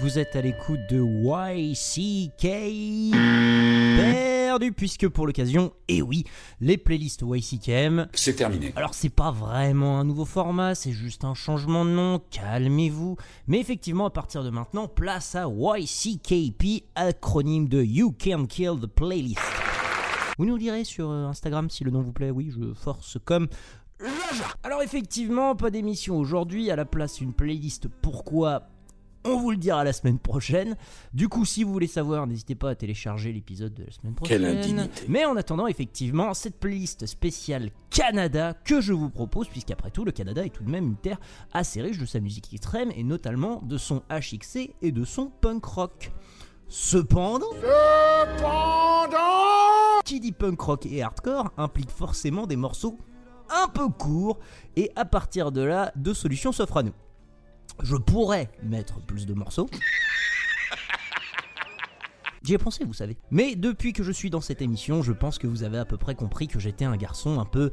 Vous êtes à l'écoute de YCK perdu, puisque pour l'occasion, et oui, les playlists YCKM. C'est terminé. Alors, c'est pas vraiment un nouveau format, c'est juste un changement de nom, calmez-vous. Mais effectivement, à partir de maintenant, place à YCKP, acronyme de You Can Kill the Playlist. Vous nous direz sur euh, Instagram si le nom vous plaît, oui, je force comme alors effectivement, pas d'émission aujourd'hui, à la place une playlist pourquoi on vous le dira la semaine prochaine. Du coup, si vous voulez savoir, n'hésitez pas à télécharger l'épisode de la semaine prochaine. Quelle indignité. Mais en attendant, effectivement, cette playlist spéciale Canada que je vous propose, puisqu'après tout, le Canada est tout de même une terre assez riche de sa musique extrême, et notamment de son HXC et de son punk rock. Cependant, qui dit punk rock et hardcore implique forcément des morceaux un peu courts, et à partir de là, deux solutions s'offrent à nous. Je pourrais mettre plus de morceaux. J'y ai pensé, vous savez. Mais depuis que je suis dans cette émission, je pense que vous avez à peu près compris que j'étais un garçon un peu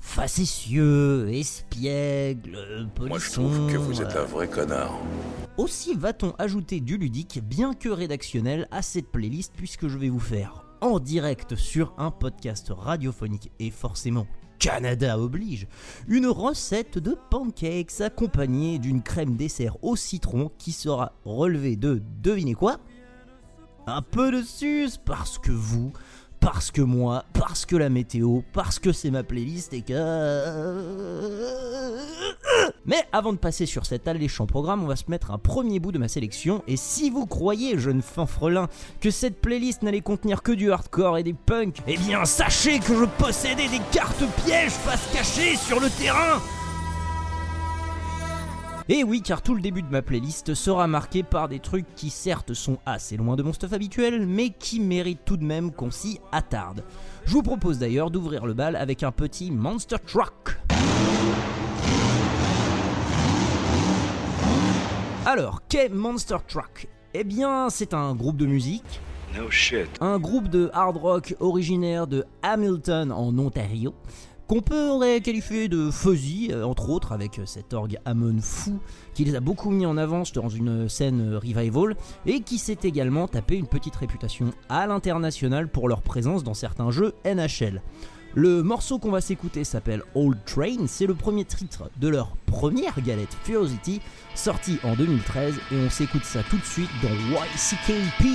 facétieux, espiègle, polisson. Moi, je trouve que vous êtes euh, un vrai connard. aussi va-t-on ajouter du ludique, bien que rédactionnel, à cette playlist puisque je vais vous faire en direct sur un podcast radiophonique et forcément Canada oblige, une recette de pancakes accompagnée d'une crème dessert au citron qui sera relevée de, devinez quoi? Un peu de suce parce que vous, parce que moi, parce que la météo, parce que c'est ma playlist et que... Mais avant de passer sur cet alléchant programme, on va se mettre un premier bout de ma sélection. Et si vous croyez, jeune fanfrelin, que cette playlist n'allait contenir que du hardcore et des punks, eh bien sachez que je possédais des cartes pièges face cachée sur le terrain et oui, car tout le début de ma playlist sera marqué par des trucs qui certes sont assez loin de mon stuff habituel, mais qui méritent tout de même qu'on s'y attarde. Je vous propose d'ailleurs d'ouvrir le bal avec un petit Monster Truck. Alors, qu'est Monster Truck? Eh bien, c'est un groupe de musique, No shit. un groupe de hard rock originaire de Hamilton en Ontario, qu'on peut qualifier de fuzzy, euh, entre autres avec cet orgue Hammond fou qui les a beaucoup mis en avance dans une scène euh, revival et qui s'est également tapé une petite réputation à l'international pour leur présence dans certains jeux NHL. Le morceau qu'on va s'écouter s'appelle Old Train, c'est le premier titre de leur première galette Furiosity, sortie en 2013, et on s'écoute ça tout de suite dans YCKP.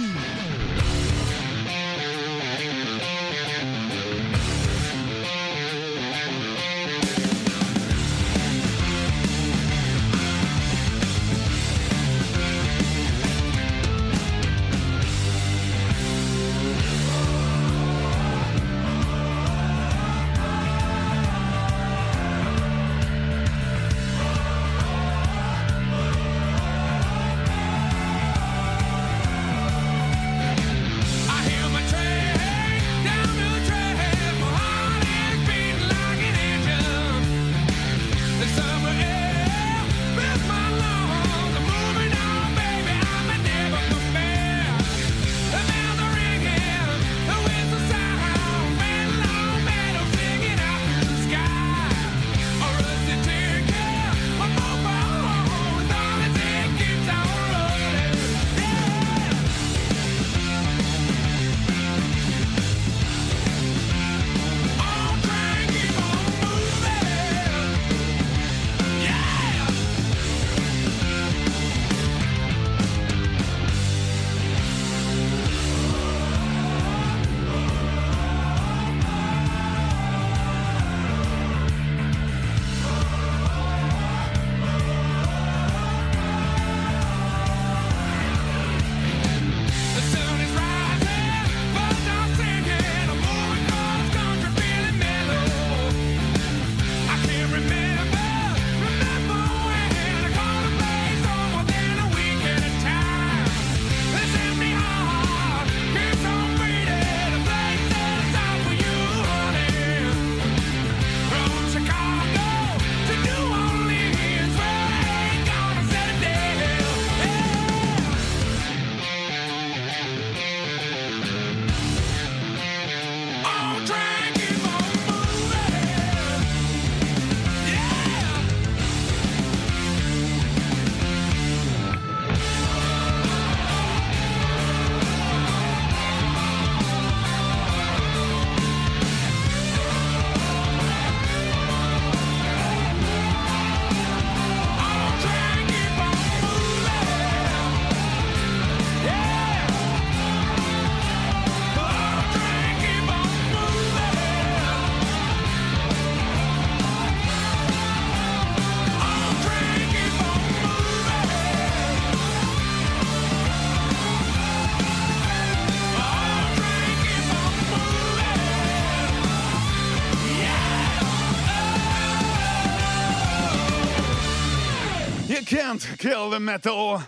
Can't kill the metal.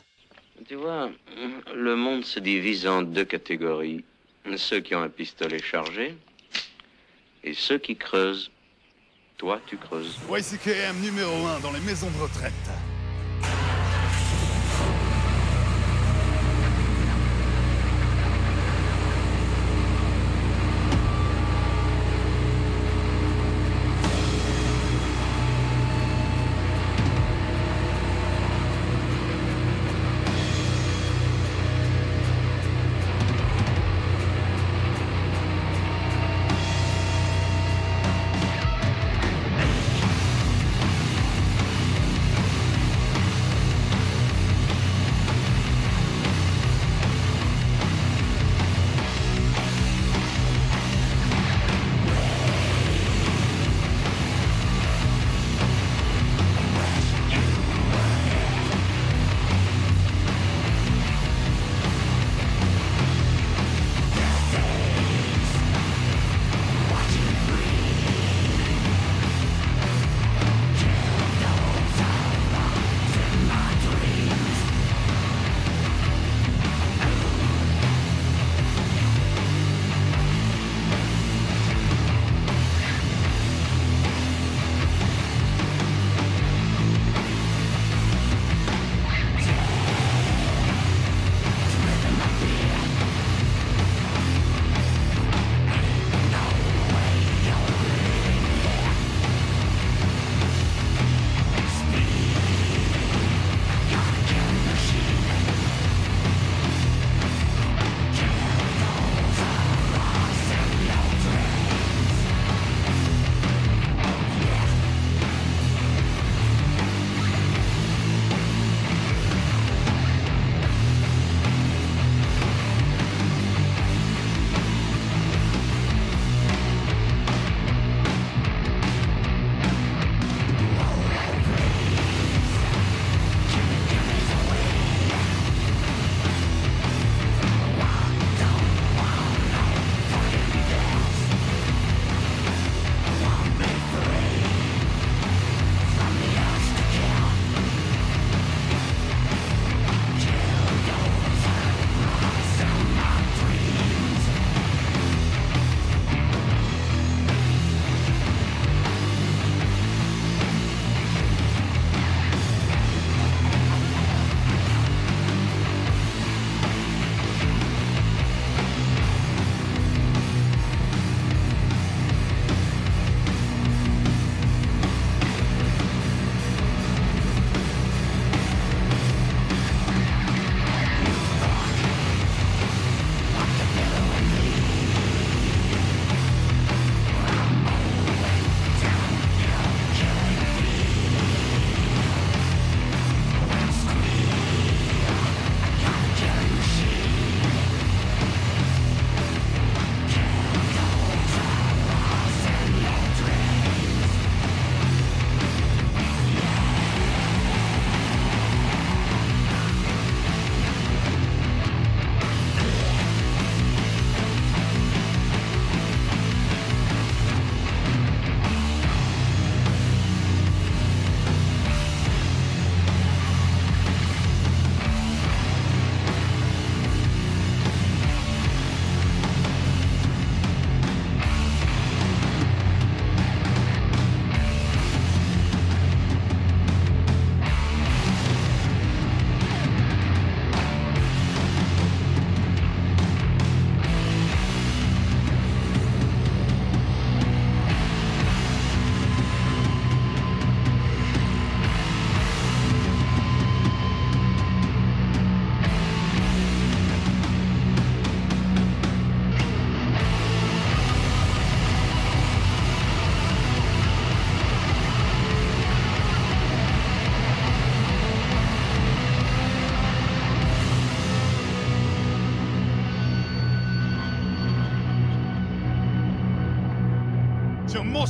Tu vois, le monde se divise en deux catégories. Ceux qui ont un pistolet chargé et ceux qui creusent. Toi, tu creuses. YCKM numéro 1 dans les maisons de retraite.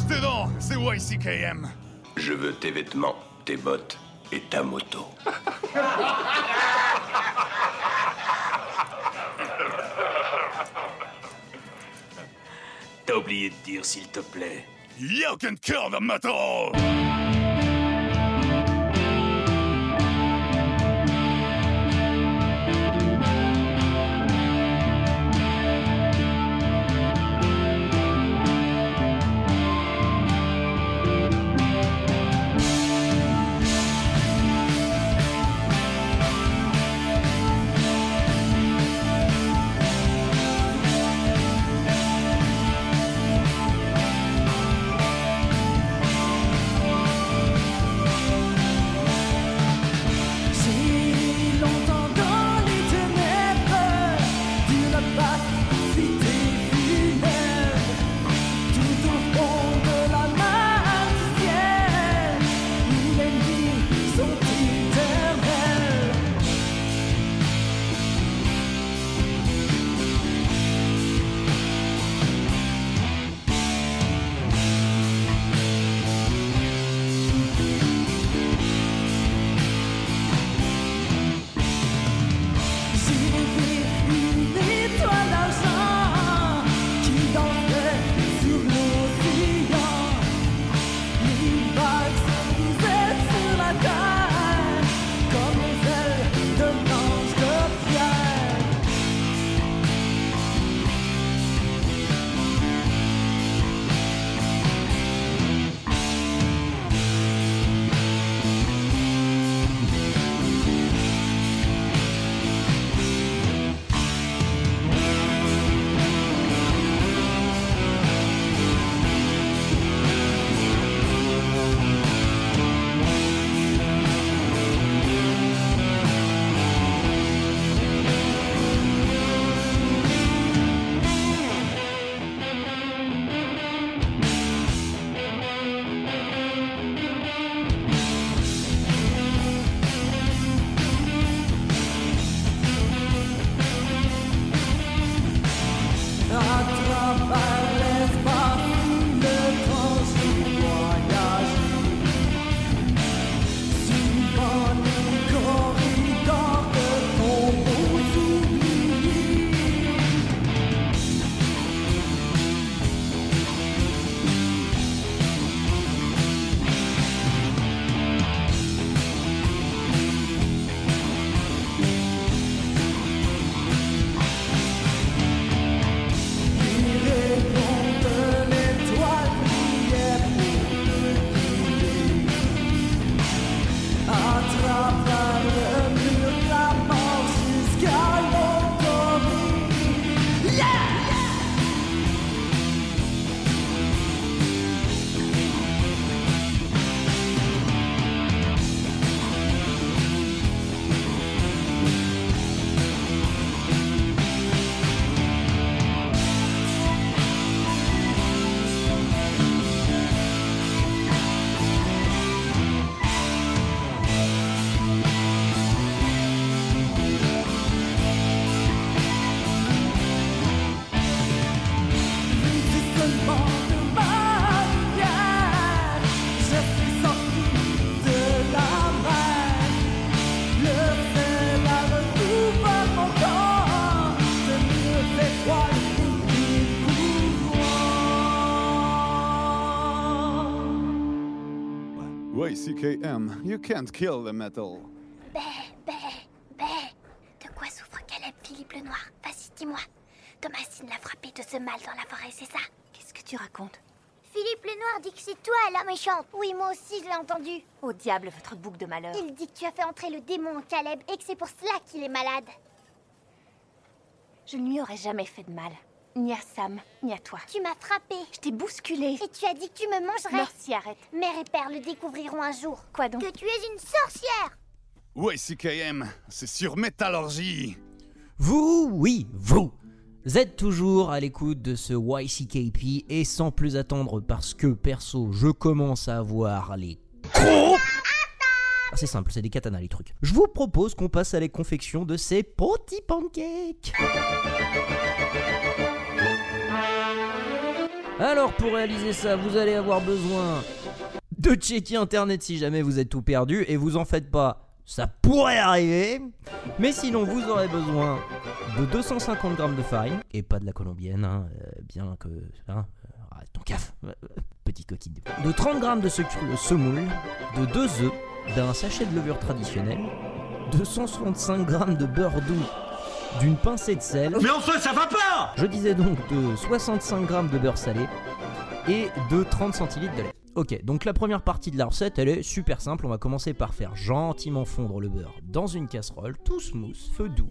Tes dents, c'est YCKM. Je veux tes vêtements, tes bottes et ta moto. T'as oublié de dire s'il te plaît. You can kill the metal. YCKM, you can't kill the metal. Bé, bé, bé. De quoi souffre Caleb Philippe le Noir? Vas-y, dis-moi. Thomasine l'a frappé de ce mal dans la forêt, c'est ça? Qu'est-ce que tu racontes? Philippe le Noir dit que c'est toi la méchante. Oui, moi aussi, je l'ai entendu. Au diable, votre bouc de malheur. Il dit que tu as fait entrer le démon en Caleb et que c'est pour cela qu'il est malade. Je ne lui aurais jamais fait de mal. Ni à Sam, ni à toi. Tu m'as frappé. Je t'ai bousculé. Et tu as dit que tu me mangerais. Merci, arrête. Mère et père le découvriront un jour. Quoi donc Que tu es une sorcière YCKM, c'est sur Métallurgie. Vous, oui, vous êtes toujours à l'écoute de ce YCKP et sans plus attendre parce que perso je commence à avoir les crocs. Ah, c'est simple, c'est des katanas les trucs. Je vous propose qu'on passe à la confection de ces petits pancakes. Alors pour réaliser ça, vous allez avoir besoin de checker internet si jamais vous êtes tout perdu et vous en faites pas, ça pourrait arriver. Mais sinon vous aurez besoin de 250 grammes de farine et pas de la colombienne, hein, euh, bien que hein, euh, arrête ton caf, euh, petite coquille. De 30 grammes de sucre semoule, de 2 œufs, d'un sachet de levure traditionnelle, de 165 grammes de beurre doux, d'une pincée de sel. Mais enfin, ça va pas Je disais donc de 65 grammes de beurre salé et de 30 centilitres de lait. Ok, donc la première partie de la recette, elle est super simple. On va commencer par faire gentiment fondre le beurre dans une casserole, tout smooth, feu doux.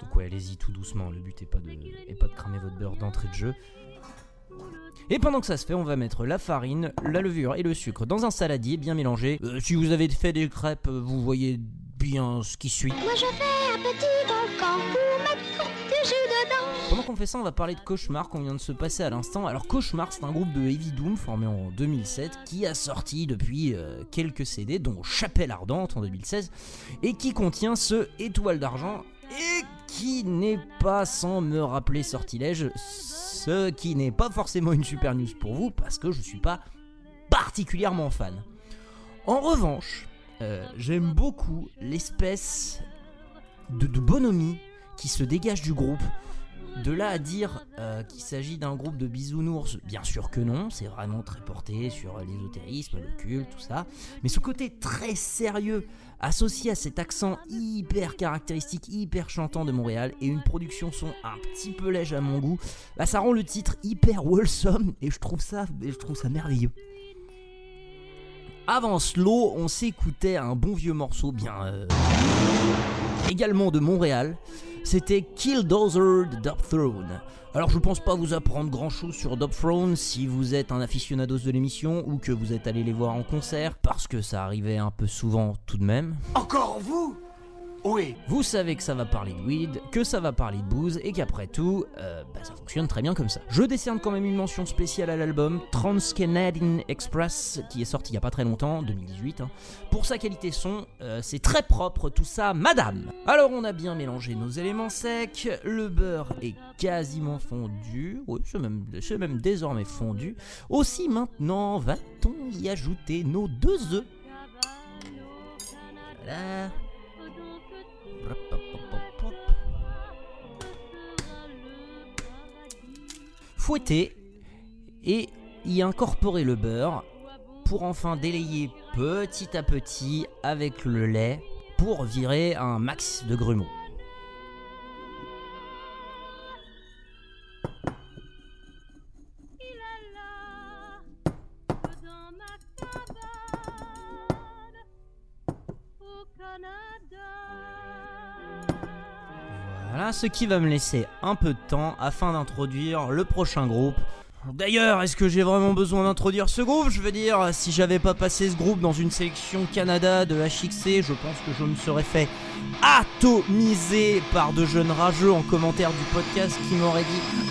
Donc ouais, allez-y tout doucement. Le but est pas de, est pas de cramer votre beurre d'entrée de jeu. Et pendant que ça se fait, on va mettre la farine, la levure et le sucre dans un saladier bien mélangé. Euh, si vous avez fait des crêpes, euh, vous voyez bien ce qui suit. Moi, je fais un petit volcan pour mettre du jus dedans. Pendant qu'on fait ça, on va parler de Cauchemar qu'on vient de se passer à l'instant. Alors Cauchemar, c'est un groupe de heavy doom formé en 2007 qui a sorti depuis euh, quelques CD, dont Chapelle Ardente en 2016, et qui contient ce Étoile d'argent et qui n'est pas sans me rappeler Sortilège, ce qui n'est pas forcément une super news pour vous parce que je suis pas particulièrement fan. En revanche, euh, j'aime beaucoup l'espèce de, de bonhomie qui se dégage du groupe. De là à dire euh, qu'il s'agit d'un groupe de bisounours, bien sûr que non, c'est vraiment très porté sur l'ésotérisme, le culte, tout ça. Mais ce côté très sérieux, associé à cet accent hyper caractéristique, hyper chantant de Montréal, et une production son un petit peu léger à mon goût, bah, ça rend le titre hyper wholesome, et je trouve ça, je trouve ça merveilleux. Avant Slow, on s'écoutait un bon vieux morceau bien... euh, également de Montréal, c'était Killdozer de Dub Throne. Alors je pense pas vous apprendre grand chose sur Dub Throne si vous êtes un aficionados de l'émission ou que vous êtes allé les voir en concert, parce que ça arrivait un peu souvent tout de même. Encore vous? Oui. Vous savez que ça va parler de weed, que ça va parler de booze et qu'après tout, euh, bah, ça fonctionne très bien comme ça. Je décerne quand même une mention spéciale à l'album Trans Canadian Express qui est sorti il y a pas très longtemps, 2018. hein. Pour sa qualité son, euh, c'est très propre tout ça, madame. Alors on a bien mélangé nos éléments secs, le beurre est quasiment fondu, oui c'est même, même désormais fondu. Aussi maintenant va-t-on y ajouter nos deux œufs. Voilà. Fouetter et y incorporer le beurre pour enfin délayer petit à petit avec le lait pour virer un max de grumeaux. Voilà, ce qui va me laisser un peu de temps afin d'introduire le prochain groupe. D'ailleurs, est-ce que j'ai vraiment besoin d'introduire ce groupe? Je veux dire, si j'avais pas passé ce groupe dans une sélection Canada de HXC, je pense que je me serais fait atomiser par de jeunes rageux en commentaire du podcast qui m'auraient dit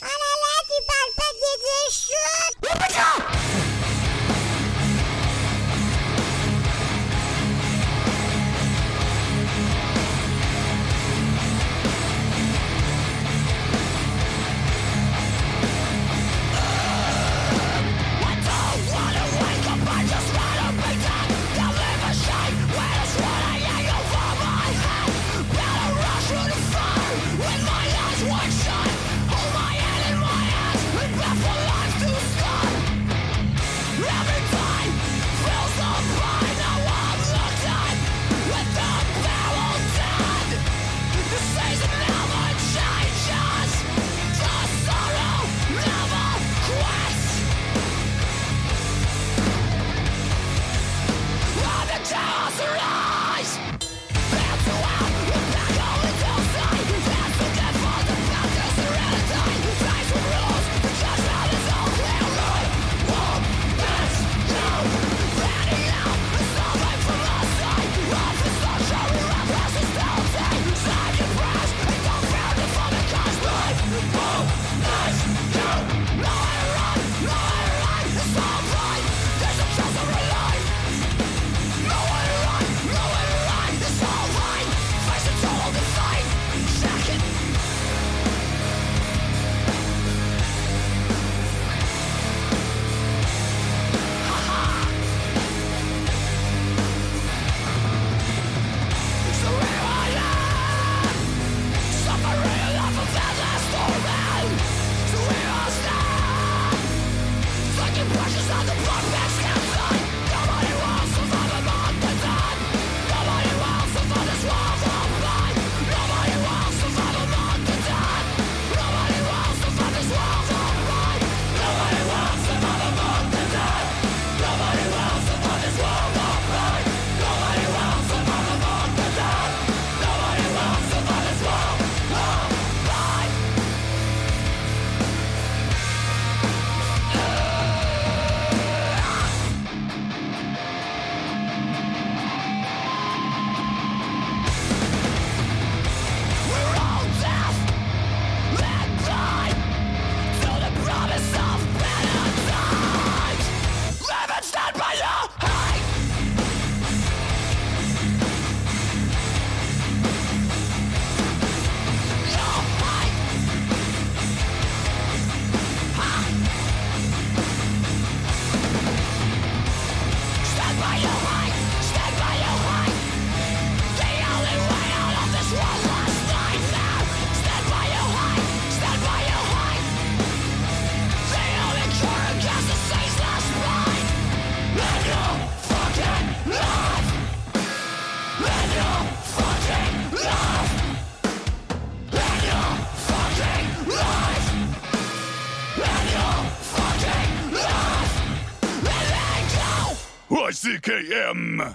YCKM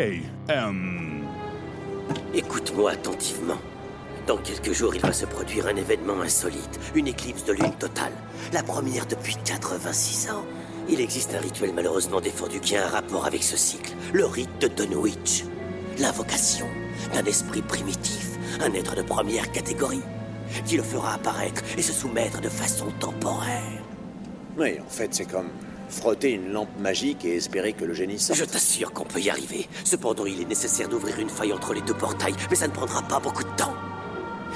YCKM. Écoute-moi attentivement. Dans quelques jours, il va se produire un événement insolite, une éclipse de lune totale, la première depuis 86 ans. Il existe un rituel malheureusement défendu qui a un rapport avec ce cycle, le rite de Dunwich. L'invocation d'un esprit primitif, un être de première catégorie, qui le fera apparaître et se soumettre de façon temporaire. Oui, en fait, c'est comme frotter une lampe magique et espérer que le génie sorte. Je t'assure qu'on peut y arriver. Cependant, il est nécessaire d'ouvrir une faille entre les deux portails, mais ça ne prendra pas beaucoup de temps.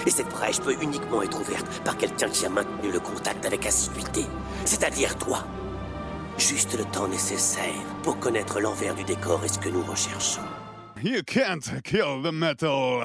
Et cette brèche peut uniquement être ouverte par quelqu'un qui a maintenu le contact avec assiduité, c'est-à-dire toi. Juste le temps nécessaire pour connaître l'envers du décor et ce que nous recherchons. You can't kill the metal!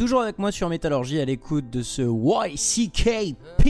Toujours avec moi sur Métallurgie à l'écoute de ce YCKP.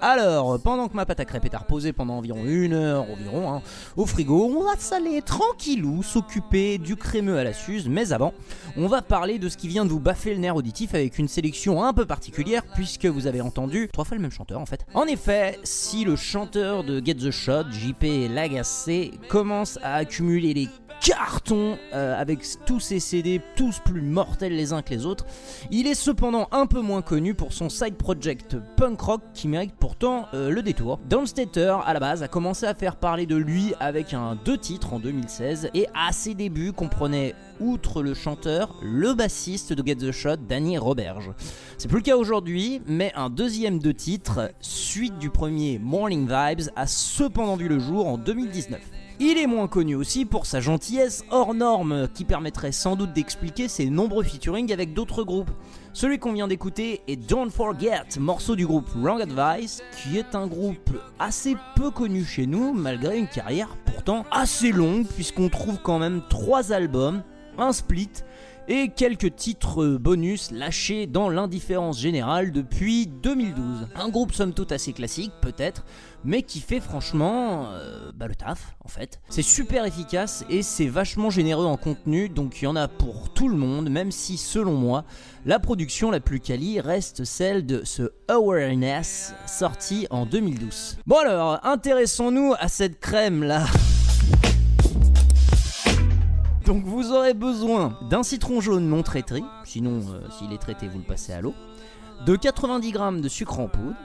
Alors, pendant que ma pâte à crêpes est à reposer pendant environ une heure environ hein, au frigo, on va s'aller tranquillou s'occuper du crémeux à la suze. Mais avant, on va parler de ce qui vient de vous baffer le nerf auditif avec une sélection un peu particulière puisque vous avez entendu trois fois le même chanteur en fait. En effet, si le chanteur de Get the Shot, JP Lagacé, commence à accumuler les cartons euh, avec tous ses CD, tous plus mortels les uns que les autres. Il est cependant un peu moins connu pour son side project punk rock qui mérite pourtant euh, le détour. Downstater, à la base, a commencé à faire parler de lui avec un deux titres en 2016 et à ses débuts comprenait outre le chanteur, le bassiste de Get the Shot, Danny Roberge. C'est plus le cas aujourd'hui, mais un deuxième deux titres, suite du premier Morning Vibes, a cependant vu le jour en 2019. Il est moins connu aussi pour sa gentillesse hors norme qui permettrait sans doute d'expliquer ses nombreux featuring avec d'autres groupes. Celui qu'on vient d'écouter est Don't Forget, morceau du groupe Wrong Advice, qui est un groupe assez peu connu chez nous malgré une carrière pourtant assez longue puisqu'on trouve quand même 3 albums, un split et quelques titres bonus lâchés dans l'indifférence générale depuis 2012. Un groupe somme toute assez classique peut-être, mais qui fait franchement euh, bah, le taf en fait. C'est super efficace et c'est vachement généreux en contenu, donc il y en a pour tout le monde, même si selon moi, la production la plus quali reste celle de ce Awareness sorti en 2012. Bon alors, intéressons-nous à cette crème là. Donc vous aurez besoin d'un citron jaune non traité, sinon euh, s'il est traité vous le passez à l'eau, de 90 g de sucre en poudre,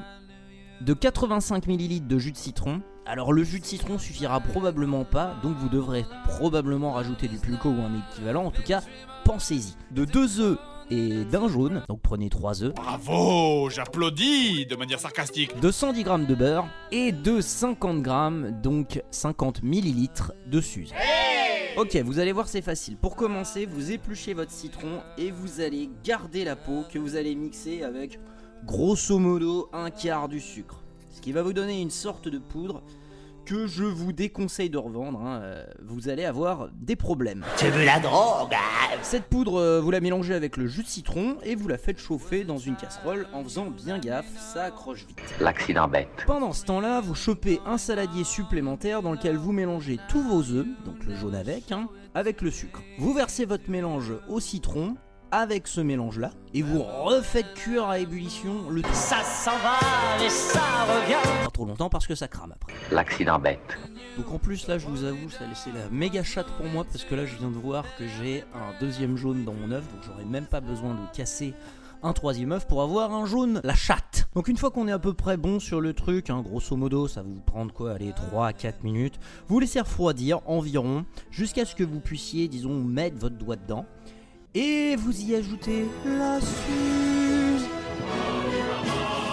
de 85 ml de jus de citron. Alors le jus de citron suffira probablement pas, donc vous devrez probablement rajouter du pulco ou un équivalent, en tout cas pensez-y. De 2 œufs et d'un jaune, donc prenez 3 œufs. Bravo, j'applaudis de manière sarcastique. De 110 g de beurre et de 50 g, donc 50 ml de suze. Ok, vous allez voir, c'est facile. Pour commencer, vous épluchez votre citron et vous allez garder la peau que vous allez mixer avec grosso modo un quart du sucre. Ce qui va vous donner une sorte de poudre que je vous déconseille de revendre. hein. Euh, Vous allez avoir des problèmes. Tu veux la drogue hein Cette poudre, euh, vous la mélangez avec le jus de citron et vous la faites chauffer dans une casserole en faisant bien gaffe, ça accroche vite. L'accident bête. Pendant ce temps-là, vous chopez un saladier supplémentaire dans lequel vous mélangez tous vos œufs, donc le jaune avec, hein, avec le sucre. Vous versez votre mélange au citron avec ce mélange-là et vous refaites cuire à ébullition le Ça s'en va et ça revient. pas trop longtemps parce que ça crame après. L'accident bête. Donc en plus là je vous avoue ça a laissé la méga chatte pour moi parce que là je viens de voir que j'ai un deuxième jaune dans mon œuf donc j'aurais même pas besoin de casser un troisième œuf pour avoir un jaune, la chatte. Donc une fois qu'on est à peu près bon sur le truc, hein, grosso modo ça va vous prendre quoi, allez 3 à 4 minutes, vous laissez refroidir environ jusqu'à ce que vous puissiez disons mettre votre doigt dedans et vous y ajoutez la suze.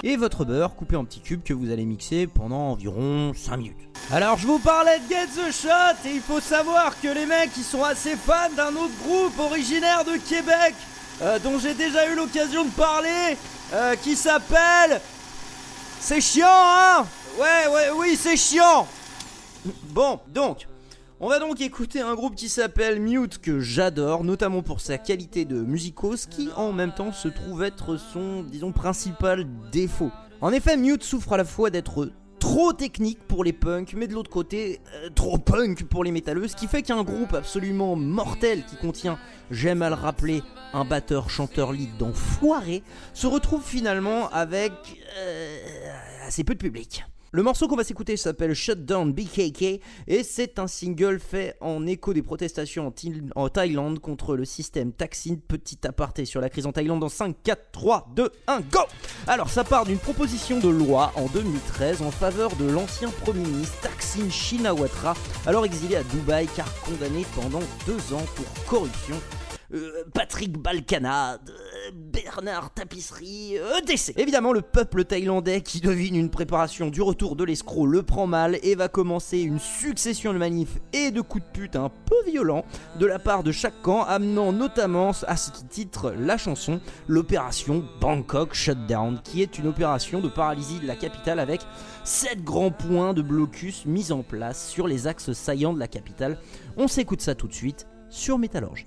Et votre beurre coupé en petits cubes que vous allez mixer pendant environ 5 minutes. Alors je vous parlais de Get the Shot et il faut savoir que les mecs ils sont assez fans d'un autre groupe originaire de Québec euh, dont j'ai déjà eu l'occasion de parler euh, qui s'appelle... C'est chiant hein? Ouais ouais oui c'est chiant. Bon donc on va donc écouter un groupe qui s'appelle Mute que j'adore, notamment pour sa qualité de musicos qui en même temps se trouve être son, disons, principal défaut. En effet, Mute souffre à la fois d'être trop technique pour les punks, mais de l'autre côté, euh, trop punk pour les métalleux, ce qui fait qu'un groupe absolument mortel qui contient, j'aime à le rappeler, un batteur chanteur lead d'enfoiré, se retrouve finalement avec euh, assez peu de public. Le morceau qu'on va s'écouter s'appelle Shutdown BKK et c'est un single fait en écho des protestations en, Thaï- en Thaïlande contre le système Taksin. Petit aparté sur la crise en Thaïlande en 5, 4, 3, 2, 1, go Alors ça part d'une proposition de loi en 2013 en faveur de l'ancien Premier ministre Taksin Shinawatra, alors exilé à Dubaï car condamné pendant deux ans pour corruption. Euh, Patrick Balkana, euh, Bernard Tapisserie, EDC. Évidemment, le peuple thaïlandais qui devine une préparation du retour de l'escroc le prend mal et va commencer une succession de manifs et de coups de pute un peu violents de la part de chaque camp, amenant notamment à ce titre la chanson l'opération Bangkok Shutdown, qui est une opération de paralysie de la capitale avec 7 grands points de blocus mis en place sur les axes saillants de la capitale. On s'écoute ça tout de suite sur Métallurge.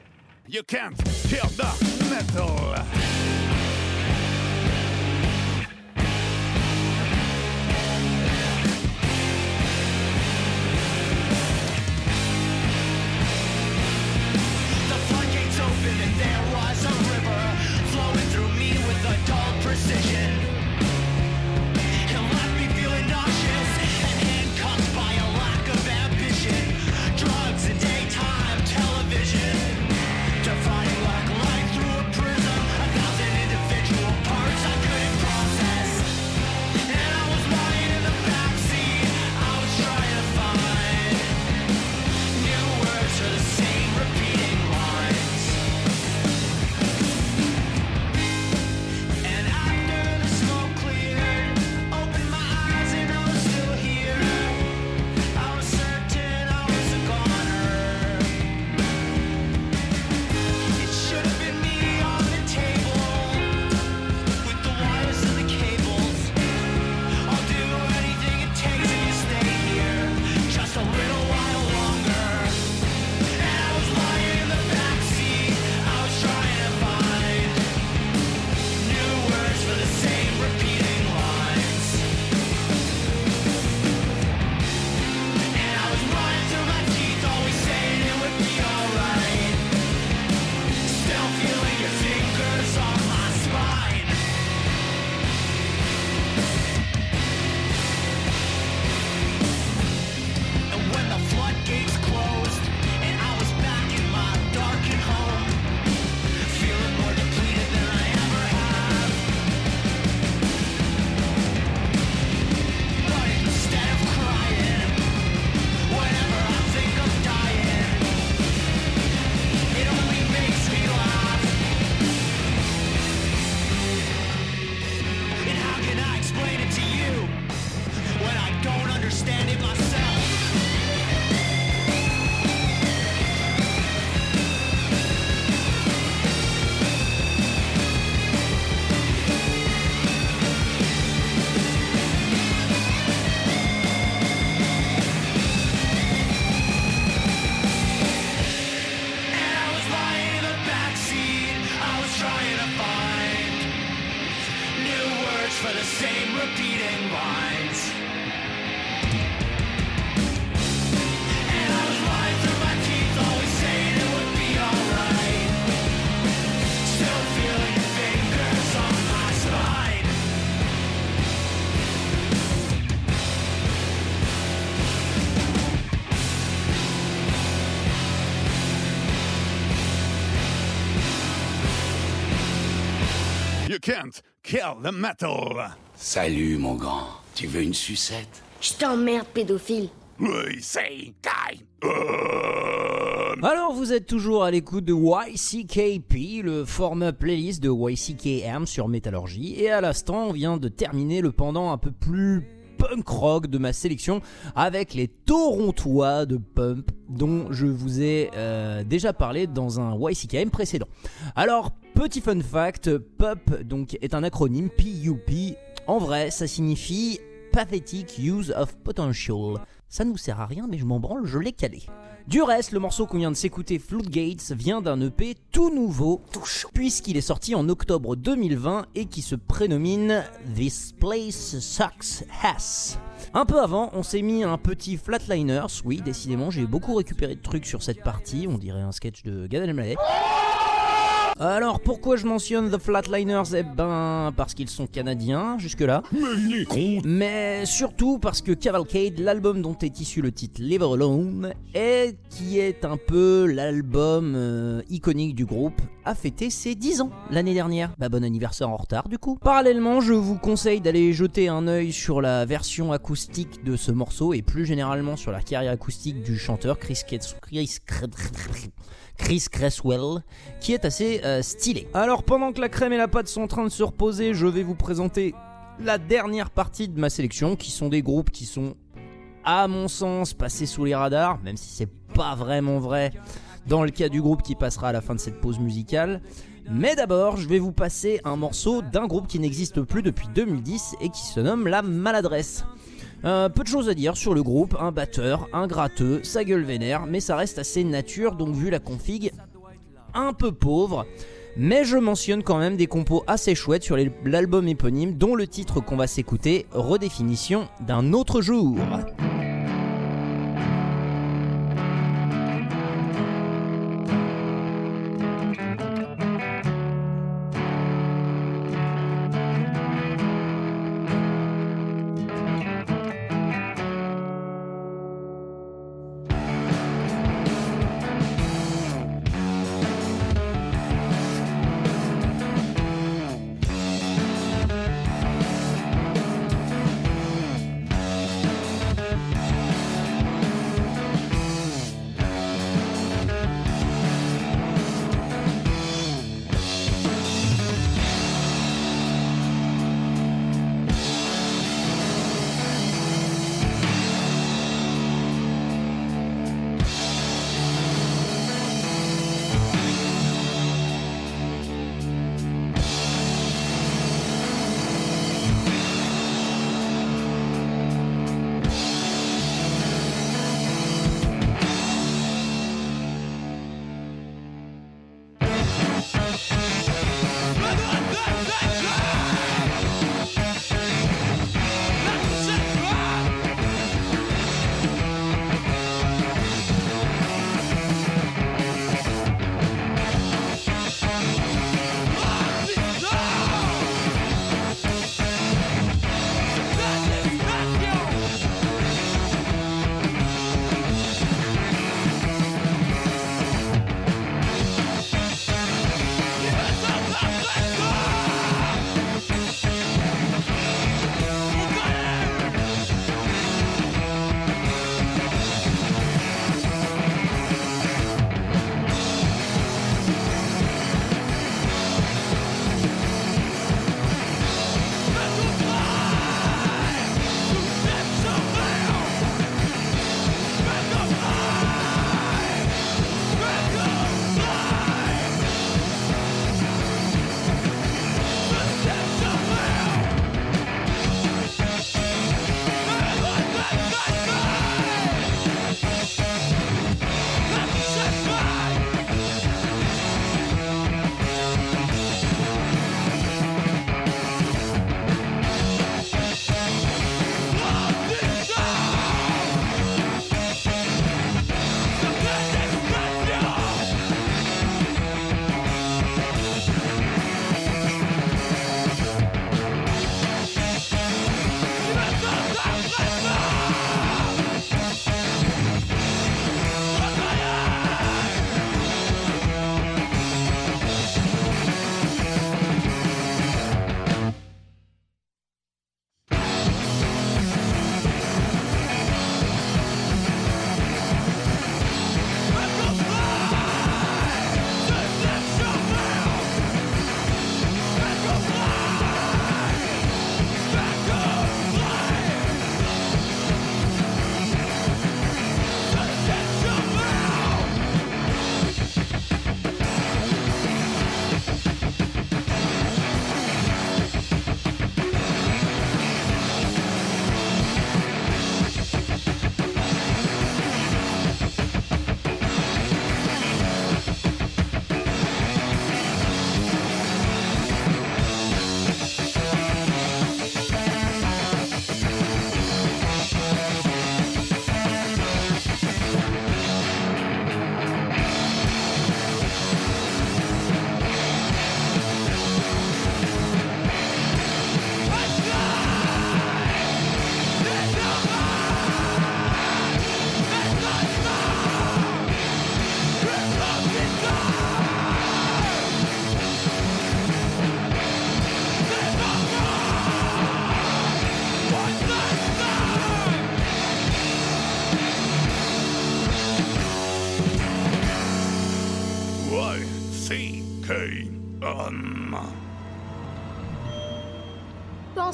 You can't kill the metal. The floodgates and there was a river flowing through me with a dull precision. Can't kill the metal. Salut, mon grand. Tu veux une sucette? Je t'emmerde, pédophile. Oui, c'est guy. Alors vous êtes toujours à l'écoute de YCKP, le format playlist de YCKM sur Métallurgie, et à l'instant on vient de terminer le pendant un peu plus punk rock de ma sélection avec les Torontois de Pump dont je vous ai euh, déjà parlé dans un YCKM précédent. Alors petit fun fact, PUP donc est un acronyme PUP. En vrai ça signifie Pathetic Use of Potential. Ça ne nous sert à rien mais je m'en branle, je l'ai calé. Du reste, le morceau qu'on vient de s'écouter, Floodgates, vient d'un EP tout nouveau, puisqu'il est sorti en octobre 2020 et qui se prénomine This Place Sucks Ass. Un peu avant, on s'est mis un petit Flatliners, oui, décidément, j'ai beaucoup récupéré de trucs sur cette partie, on dirait un sketch de Gad Elmaleh. Alors pourquoi je mentionne The Flatliners? Eh ben parce qu'ils sont canadiens jusque-là. Mais surtout parce que Cavalcade, l'album dont est issu le titre Live Alone, et qui est un peu l'album euh, iconique du groupe, a fêté ses 10 ans l'année dernière. Bah bon anniversaire en retard du coup. Parallèlement, je vous conseille d'aller jeter un œil sur la version acoustique de ce morceau et plus généralement sur la carrière acoustique du chanteur Chris Chris Chris Cresswell, qui est assez euh, stylé. Alors pendant que la crème et la pâte sont en train de se reposer, je vais vous présenter la dernière partie de ma sélection, qui sont des groupes qui sont, à mon sens, passés sous les radars, même si c'est pas vraiment vrai dans le cas du groupe qui passera à la fin de cette pause musicale. Mais d'abord, je vais vous passer un morceau d'un groupe qui n'existe plus depuis 2010 et qui se nomme La Maladresse. Euh, peu de choses à dire sur le groupe, un batteur, un gratteux, sa gueule vénère, mais ça reste assez nature, donc vu la config, un peu pauvre. Mais je mentionne quand même des compos assez chouettes sur l'album éponyme, dont le titre qu'on va s'écouter, Redéfinition d'un autre jour.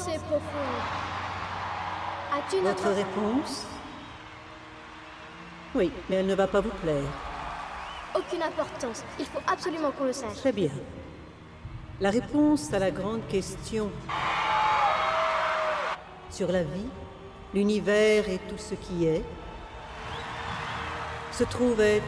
Pensée profonde. As-tu une Votre apport- réponse? Oui, mais elle ne va pas vous plaire. Aucune importance. Il faut absolument qu'on le sache. Très bien. La réponse à la grande question sur la vie, l'univers et tout ce qui est se trouve être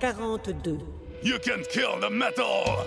quarante-deux. You can't kill the metal!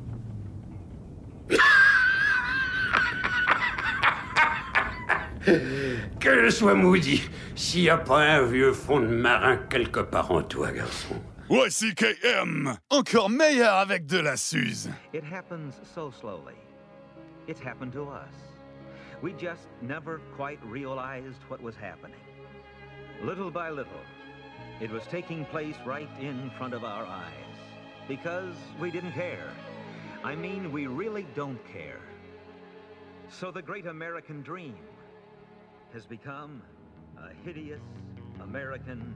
Que je sois maudit, s'il n'y a pas un vieux fond de marin quelque part en toi, garçon. YCKM! Encore meilleur avec de la Suze! It happens so slowly. It happened to us. We just never quite realized what was happening. Little by little, it was taking place right in front of our eyes. Because we didn't care. I mean, we really don't care. So the great American dream has become a hideous American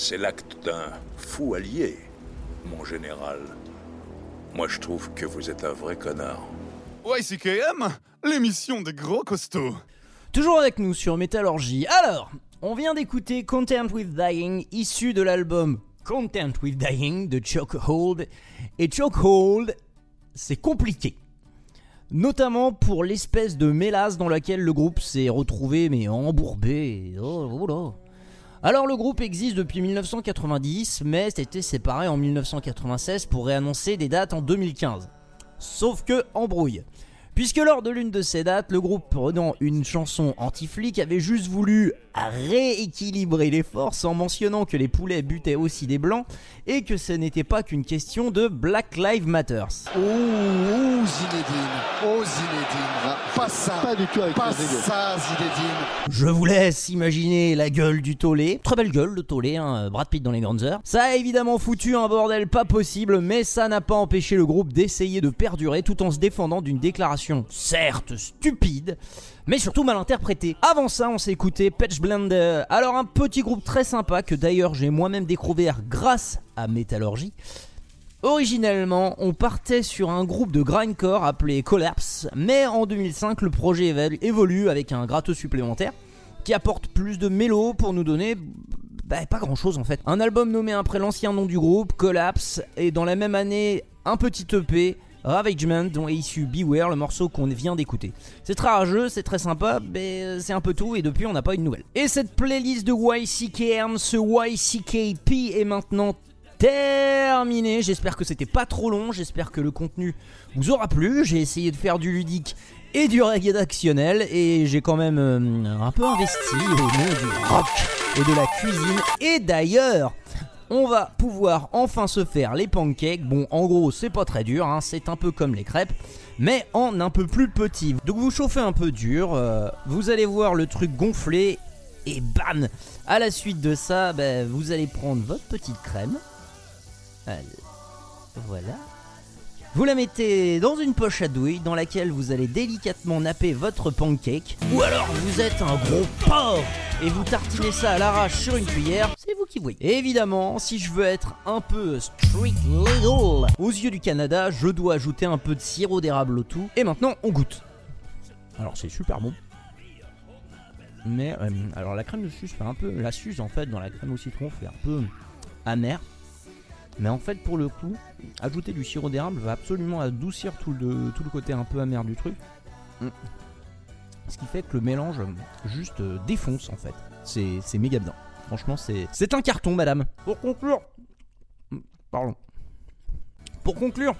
C'est l'acte d'un fou allié, mon général. Moi, je trouve que vous êtes un vrai connard. YCKM, l'émission des gros costauds. Toujours avec nous sur Métallurgie. Alors, On vient d'écouter Content with Dying, issu de l'album Content with Dying de Chokehold. Et Chokehold, c'est compliqué. Notamment pour l'espèce de mélasse dans laquelle le groupe s'est retrouvé, mais embourbé. Oh, oh là. Alors le groupe existe depuis 1990, mais c'était séparé en 1996 pour réannoncer des dates en 2015. Sauf que embrouille. Puisque lors de l'une de ces dates, le groupe prenant une chanson anti-flic avait juste voulu rééquilibrer les forces en mentionnant que les poulets butaient aussi des blancs et que ce n'était pas qu'une question de Black Lives Matter. Oh, oh Zinedine, oh Zinedine, pas ça, pas du tout avec pas ça Zinedine. Je vous laisse imaginer la gueule du tollé. Très belle gueule le tollé, hein, Brad Pitt dans les grandes heures. Ça a évidemment foutu un bordel pas possible, mais ça n'a pas empêché le groupe d'essayer de perdurer tout en se défendant d'une déclaration certes stupide, mais surtout mal interprétée. Avant ça, on s'est écouté Patch Blender. Alors un petit groupe très sympa que d'ailleurs j'ai moi-même découvert grâce à Métallurgie. Originellement, on partait sur un groupe de grindcore appelé Collapse, mais en 2005, le projet évolue avec un gratteux supplémentaire qui apporte plus de mélo pour nous donner bah, pas grand chose en fait. Un album nommé après l'ancien nom du groupe, Collapse, et dans la même année, un petit EP, Ravagement, dont est issu Beware, le morceau qu'on vient d'écouter. C'est très rageux, c'est très sympa, mais c'est un peu tout, et depuis on n'a pas eu de nouvelles. Et cette playlist de YCKM, ce YCKP est maintenant terminé. J'espère que c'était pas trop long, j'espère que le contenu vous aura plu. J'ai essayé de faire du ludique et du rédactionnel et j'ai quand même euh, un peu investi au nom du rock et de la cuisine. Et d'ailleurs, on va pouvoir enfin se faire les pancakes. Bon, en gros, c'est pas très dur, hein, c'est un peu comme les crêpes, mais en un peu plus petit. Donc vous chauffez un peu dur, euh, vous allez voir le truc gonfler et bam À la suite de ça, ben, vous allez prendre votre petite crème. Voilà. Vous la mettez dans une poche à douille dans laquelle vous allez délicatement napper votre pancake. Ou alors vous êtes un gros porc et vous tartinez ça à l'arrache sur une cuillère. C'est vous qui voyez. Évidemment, si je veux être un peu street legal aux yeux du Canada, je dois ajouter un peu de sirop d'érable au tout. Et maintenant, on goûte. Alors c'est super bon. Mais euh, alors la crème de suce fait un peu la suce en fait dans la crème au citron fait un peu amer. Mais en fait pour le coup, ajouter du sirop d'érable va absolument adoucir tout le, tout le côté un peu amer du truc. Mm. Ce qui fait que le mélange juste euh, défonce en fait. C'est c'est méga bien. Franchement c'est c'est un carton madame. Pour conclure, Mm, pardon. Pour conclure,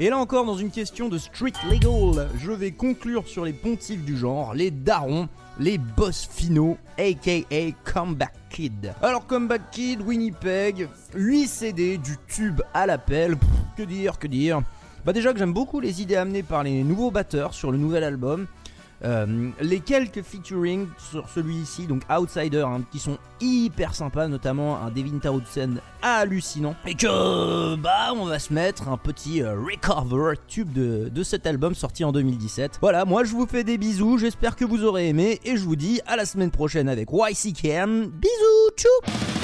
et là encore dans une question de street legal, je vais conclure sur les pontifs du genre, les darons, les boss finaux, aka Comeback Kid. Alors Comeback Kid, Winnipeg, 8 CD, du tube à l'appel, que dire, que dire. Bah déjà que j'aime beaucoup les idées amenées par les nouveaux batteurs sur le nouvel album. Euh, les quelques featuring sur celui-ci, donc Outsider, hein, qui sont hyper sympas, notamment un Devin Townsend hallucinant. Et que, bah, on va se mettre un petit euh, recover tube de, de cet album sorti en 2017. Voilà, moi je vous fais des bisous, j'espère que vous aurez aimé, et je vous dis à la semaine prochaine avec YCKM. Bisous, tchou!